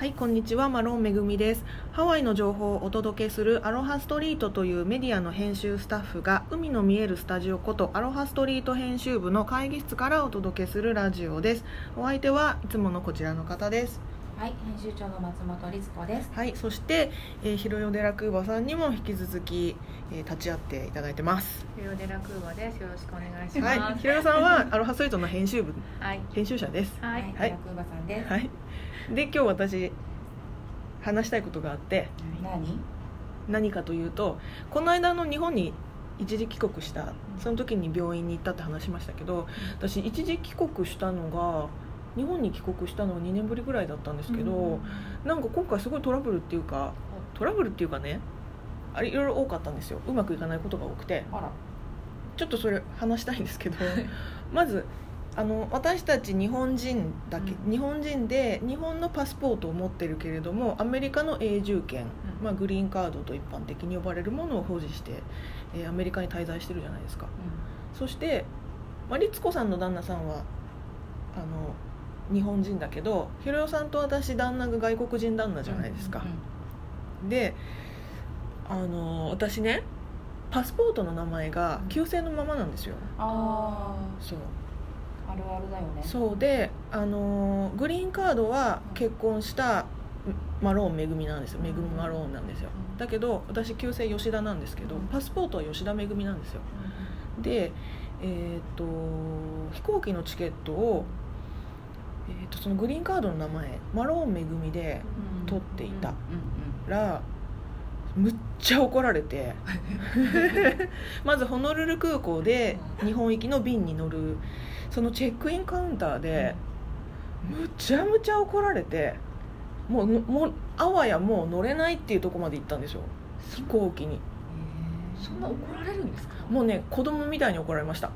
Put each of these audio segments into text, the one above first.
はい、こんにちは、マロンめぐみです。ハワイの情報をお届けするアロハストリートというメディアの編集スタッフが海の見えるスタジオことアロハストリート編集部の会議室からお届けするラジオです。お相手はいつものこちらの方です。はい、編集長の松本律子です。はい、そして、えー、ヒロヨデラクーバさんにも引き続き、えー立ち会っていただいてます。ヒロデラクーバです。よろしくお願いしまはい、す。ヒロヨさんはアロハストリートの編集部はい。編集者です。はい。はい、はいヤクーバさんです。はい。で、今日私話したいことがあって。何？何かというとこの間の日本に一時帰国したその時に病院に行ったって話しましたけど私一時帰国したのが日本に帰国したのは2年ぶりぐらいだったんですけど、なんか今回すごいトラブルっていうかトラブルっていうかねあれいろいろ多かったんですよ。うまくいかないことが多くて。ちょっとそれ話したいんですけど まずあの私たち日本人だけ、うん。日本人で日本のパスポートを持ってるけれどもアメリカの永住権、うん。まあ、グリーンカードと一般的に呼ばれるものを保持して、えーアメリカに滞在してるじゃないですか。そして、まあ、律子さんの旦那さんはあの日本人だけどひろよさんと私旦那が外国人旦那じゃないですか、であの私ねパスポートの名前が旧姓のままなんですよ。あそうあ、あるあるだよね。そうであのグリーンカードは結婚したマローンめぐみなんですよ。めぐみマローンなんですよ。うん。だけど私旧姓吉田なんですけどうん。パスポートは吉田めぐみなんですよ。でえっ、と飛行機のチケットを、えー、とそのグリーンカードの名前マローンめぐみでうん。取っていたうん。らむっちゃ怒られて まずホノルル空港で日本行きの便に乗るそのチェックインカウンターでむちゃむちゃ怒られてもうのもうあわやもう乗れないっていうところまで行ったんですよ飛行機にうん。そんな怒られるんですか？もうね子供みたいに怒られました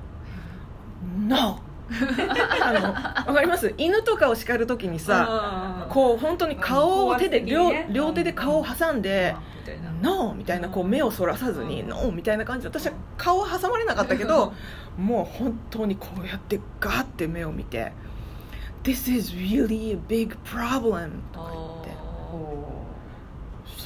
「NO!」あのわかります？犬とかを叱る時にささこう本当に顔を手で、うん両両手で顔を挟んでみたいな。「ノー!」みたいなこう目をそらさずに「うんノー!」みたいな感じで私は顔を挟まれなかったけどもう本当にこうやってガーって目を見て「This is really a big problem」とか言ってお「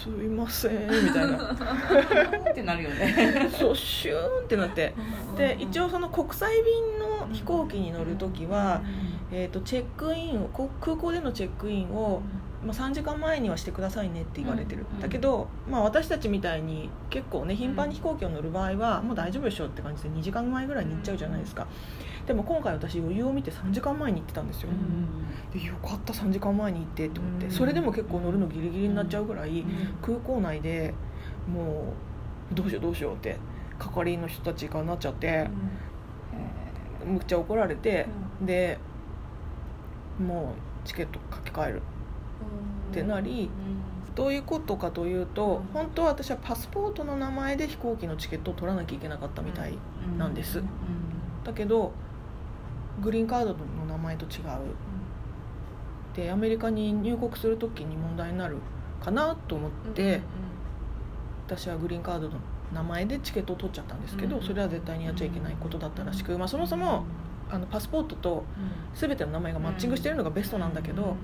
すいません」みたいな。ーってなるよね。そうシューンってなって。で一応その国際便の飛行機に乗る時は、えー、とチェックインをこ空港でのチェックインを、まあ、3時間前にはしてくださいねって言われてる、うん。だけど、まあ、私たちみたいに結構ね頻繁に飛行機を乗る場合はもう大丈夫でしょって感じで2時間前ぐらいに行っちゃうじゃないですか、でも今回私余裕を見て3時間前に行ってたんですよ、でよかった3時間前に行ってって思って、うんそれでも結構乗るのギリギリになっちゃうぐらい、空港内でもうどうしようどうしようって係員の人たちがなっちゃって、むっちゃ怒られて、でもうチケット書き換えるってなりどういうことかというとうん。本当は私はパスポートの名前で飛行機のチケットを取らなきゃいけなかったみたい、なんです。だけどグリーンカードの名前と違う。でアメリカに入国する時に問題になるかなと思って、私はグリーンカードの名前でチケットを取っちゃったんですけど、うん。それは絶対にやっちゃいけないことだったらしく、まあ、そもそもあのパスポートと全ての名前がマッチングしてるのがベストなんだけど、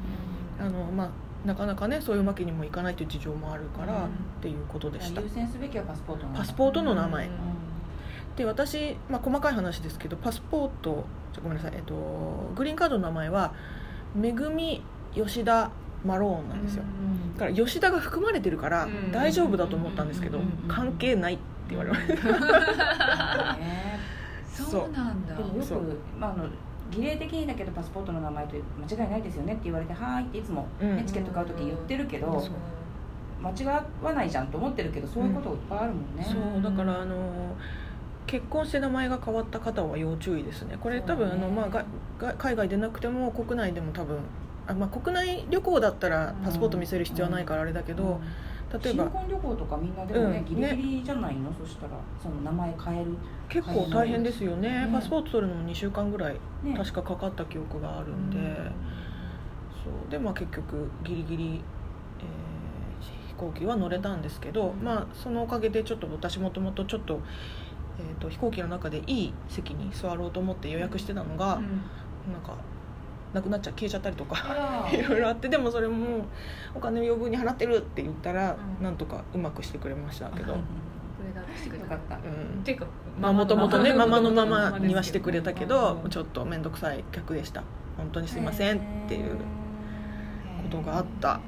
あのまあ、なかなかねそういうわけにもいかないという事情もあるから、うん。っていうことでした。優先すべきはパスポートなんだパスポートの名前、うん。で私、まあ、細かい話ですけどパスポートごめんなさい、えっと、グリーンカードの名前はめぐみ吉田マローンなんですよ、だから吉田が含まれてるからうん。大丈夫だと思ったんですけど、うん。関係ないって言われました、ね。そうなんだ。よく、まあ、あの儀礼的にだけどパスポートの名前と間違いないですよねって言われて「はーい」っていつも、うんねチケット買う時言ってるけど、間違わないじゃんと思ってるけどそういうこといっぱいあるもんね、そうだからあの結婚して名前が変わった方は要注意ですね。これ多分ねの、まあ、がが海外でなくても国内でも多分あ、まあ、国内旅行だったらパスポート見せる必要はないからあれだけど、例えば新婚旅行とかみんなでもね、うんギリギリじゃないの？そしたらその名前変える結構大変ですよね。ね。パスポート取るのも2週間ぐらいね。確かかかった記憶があるんで、そう。でまあ結局ギリギリ、えー飛行機は乗れたんですけど、うん。まあそのおかげでちょっと私もともとちょっと,、えー、と飛行機の中でいい席に座ろうと思って予約してたのが、なんかなくなっちゃう消えちゃったりとかあ いろいろあってでもそれもお金を余分に払ってるって言ったら、うん。なんとかうまくしてくれましたけど、これだけしてくれたよかった。うん。っていうかまあもともとねママのままにはしてくれたけどうんちょっと面倒くさい客でした。本当にすいませんっていうことがあった。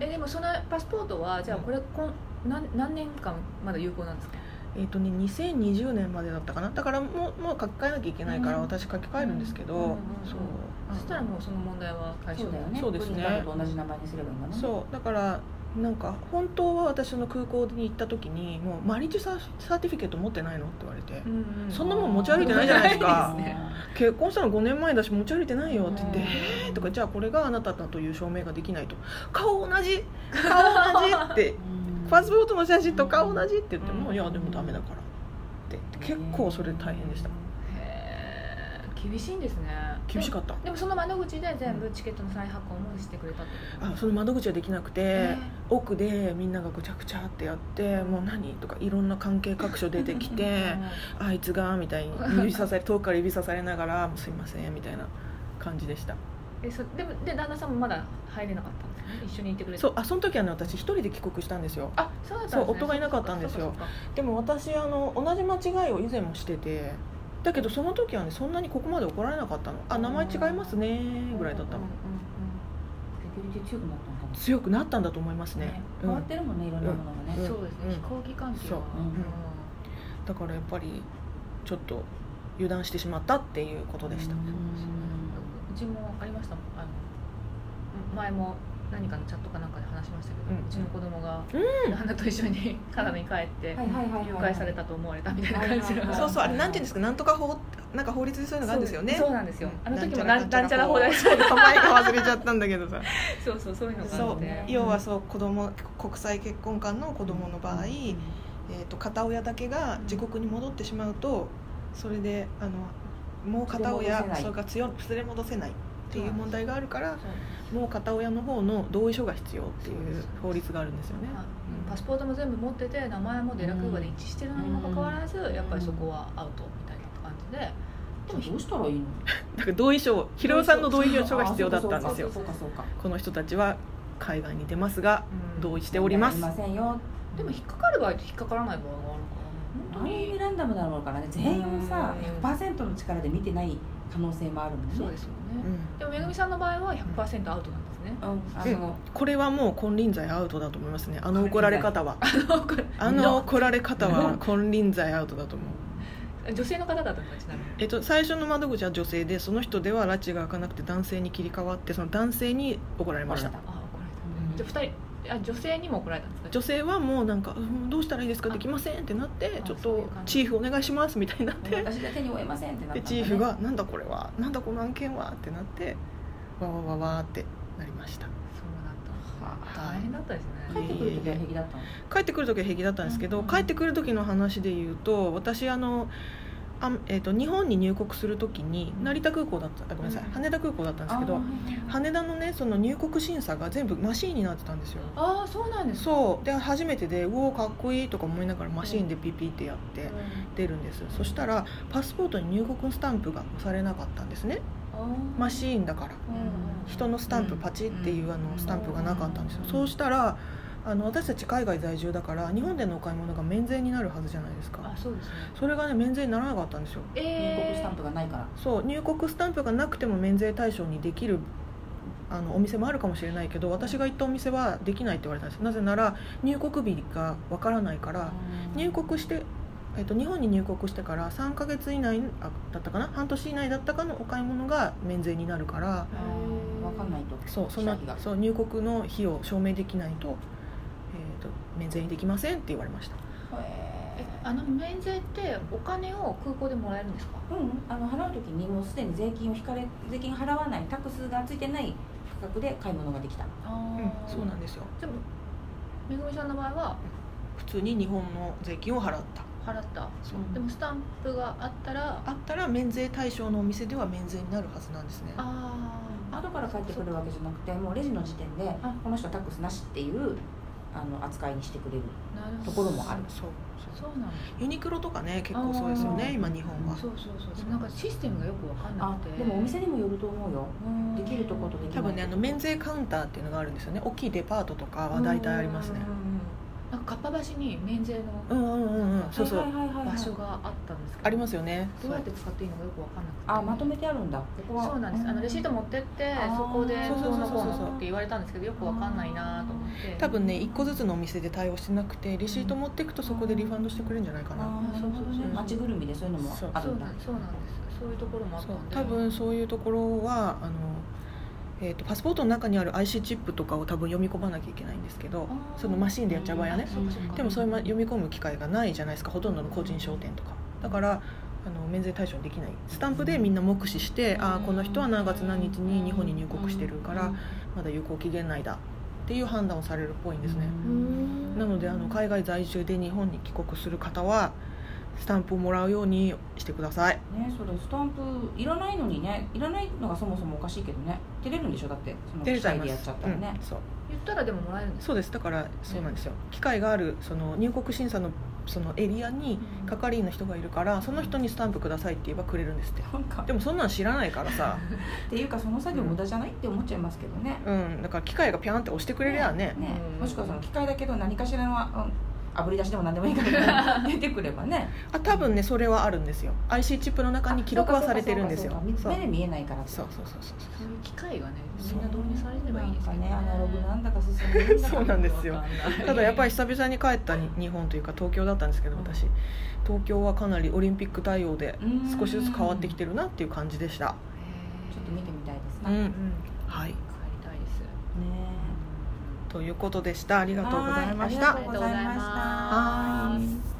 えでもそのパスポートはじゃあこれこん何何年間まだ有効なんですか？えっ、とね2020年までだったかな。だからもうもう書き換えなきゃいけないからうん。私書き換えるんですけど、そうそしたらもうその問題は解消そうだよね。そうですね。同じ名前にすればいいんだね。そう。だからなんか本当は私の空港に行った時にもうマリッジササーティフィケート持ってないのって言われて、うんうん。そんなもん持ち歩いてないじゃないですか。ね結婚したの5年前だし持ち歩いてないよって言ってうん「えー?」とか「じゃあこれがあなただという証明ができないと。顔同じ。顔同じ」って。うん。パスポートの写真と顔同じって言っても「うん。いやでもダメだから」って。結構それ大変でした厳しいんですね。厳しかった。でもその窓口で全部チケットの再発行もしてくれたってことあその窓口はできなくて、え奥でみんながぐちゃぐちゃってやって「もう何?」とかいろんな関係各所出てきて「あいつが」みたいに指さされ遠くから指さされながら「もうすいません」みたいな感じでした。えそでもで旦那さんもまだ入れなかったんですね？一緒にいてくれて。そうあその時はね私一人で帰国したんですよ。あそうだったんです、ね、そう夫がいなかったんですよでも私あの同じ間違いを以前もしててだけどその時はねそんなにここまで怒られなかったの。あ名前違いますねぐらいだったの。強くなったんだと思いますね。変わってるもんねいろんなものがね。うん。うん。そうですね、うん。飛行機関係は。だからやっぱりちょっと油断してしまったっていうことでした。うちもありましたもん。あの前も何かのチャットかなんかで話しましたけど、ううん。ちの子供がうん。旦那と一緒に カナダに帰って誘拐されたと思われたみたいな感じの。そうそうあれなんていうんですか？なんとか法なんか法律でそういうのがあるんですよね。そうそうなんですよ。あの時もななんなんちゃら法だしそう名前が忘れちゃったんだけどさ。そうそうそういうのがあって。要はそう子供国際結婚間の子供の場合、えー、と片親だけが自国に戻ってしまうとそれであのもう片親それから強連れ戻せないっていう問題があるからもう片親の方の同意書が必要っていう法律があるんですよね。まあパスポートも全部持ってて名前もデラクーバで一致してるのにもかかわらず、やっぱりそこはアウトみたいな感じで。でもどうしたらいいの？だから同意書ひろおさんの同意書が必要だったんですよ。あそうかそうかこの人たちは海外に出ますがうん。同意しております。いませんよでも引っかかる場合と引っかからない場合があるからある意味ランダムなのからね全員をさうん。100%の力で見てない可能性もあるもんね。そうですよね、うん。でもめぐみさんの場合は100%アウトなんですね、うんあうんのこれはもう金輪際アウトだと思いますね。あの怒られ方は。あの怒られ方。はうん金輪際アウトだと思う。女性の方だったのかちなみに。えっと、最初の窓口は女性でその人では拉致が開かなくて男性に切り替わってその男性に怒られました。あ怒られた、じゃあ2人あ女性にも怒られたんですか女性はもうなんか、うんどうしたらいいですか？できませんってなってあちょっとチーフお願いしますみたいになって。私で手に負えませんってなったんだね。でチーフが「なんだこれは？なんだこの案件は」ってなってわわわわってなりました。そうなんだはあ大変だったです帰ねってくる時は平気だったの？帰ってくる時は平気だったんですけど、うん。帰ってくる時の話で言うと私あのあ、えー、と日本に入国する時に成田空港だったあごめんなさい、うん。羽田空港だったんですけど羽田のねその入国審査が全部マシーンになってたんですよ。ああそうなんですか。そう。で初めてでうおーかっこいいとか思いながらマシーンでピピってやって出るんですそしたらパスポートに入国スタンプが押されなかったんですね。マシーンだから。人のスタンプパチっていうあのスタンプがなかったんですよ。うん。そうしたらあの私たち海外在住だから日本でのお買い物が免税になるはずじゃないですか。あそうですね。それがね免税にならなかったんですよ。入え国スタンプがないから。そう入国スタンプがなくても免税対象にできるあのお店もあるかもしれないけど私が行ったお店はできないって言われたんです。なぜなら入国日がわからないから入国して、えっと、日本に入国してから3ヶ月以内あだったかな？半年以内だったかのお買い物が免税になるから。あーわかんないと。そうそのそう入国の費を証明できないと,、えー、と免税にできませんって言われました。えあの免税ってお金を空港でもらえるんですか？うん、あの払う時にもうすでに税金を引かれ税金払わないタックスがついてない価格で買い物ができた。あうんそうなんですよ。でもめぐみさんの場合は？普通に日本の税金を払った。払った。そう。でもスタンプがあったら？あったら免税対象のお店では免税になるはずなんですね。あ後から帰ってくるわけじゃなくてもうレジの時点であ。この人タックスなしっていうあの扱いにしてくれるところもある。そうそう。そうなんだ。ユニクロとかね結構そうですよね今日本は。そうそうそうでもなんかシステムがよく分かんなあくて。でもお店にもよると思うよ。できるとことできない。多分ねあの免税カウンターっていうのがあるんですよね。大きいデパートとかは大体ありますねなんかかっぱ橋に免税うのんうんうんうん。そうそう。場所があったんですけど。ありますよね。どうやって使っていいのかよく分かんなくて。あまとめてあるんだ。ここは。そうなんです。あのレシート持ってってそこでそうそうそうそう。って言われたんですけどよく分かんないなと思って。多分ね1個ずつのお店で対応してなくてレシート持っていくとそこでリファンドしてくれるんじゃないかな。そうそうそう。街ぐるみでそういうのもあそるんだ。う。なんそうなんです。そういうところもあったそう。んで多分そういうところはあの、えー、とパスポートの中にある IC チップとかを多分読み込まなきゃいけないんですけどそのマシンでやっちゃう場合はねでもそういうま読み込む機会がないじゃないですか。ほとんどの個人商店とか。だからあの免税対象にできない。スタンプでみんな目視してああこの人は何月何日に日本に入国してるからまだ有効期限内だっていう判断をされるっぽいんですね。うん。なのであの海外在住で日本に帰国する方はスタンプをもらうようにしてください。ねそれスタンプいらないのにねいらないのがそもそもおかしいけどね。照れるんでしょ？だってその機械です。やっちゃったらね。うん、そう。言ったらでももらえるんですそうです。だからそうなんですよ。機会があるその入国審査のそのエリアに係員の人がいるからその人にスタンプくださいって言えばくれるんですって。でもそんなん知らないからさ。っていうかその作業無駄じゃないって思っちゃいますけどね。うん。だから機械がピャンって押してくれりゃねね。うん。もしくはその機械だけど何かしらのああぶり出しでも何でもいいから 出てくればね。あ多分ねそれはあるんですよ。IC チップの中に記録はされてるんですよ。目で見えないからそうそうそうそうそう。いう機会がねみんな導入されればいいですけね。アナログなんだか進んでるんだかそうなんですよ。ただやっぱり久々に帰ったに日本というか東京だったんですけど私。東京はかなりオリンピック対応でうん。少しずつ変わってきてるなっていう感じでした。ちょっと見てみたいですね、うん。うん。はいということでした。ありがとうございました。はいありがとうございました。はーい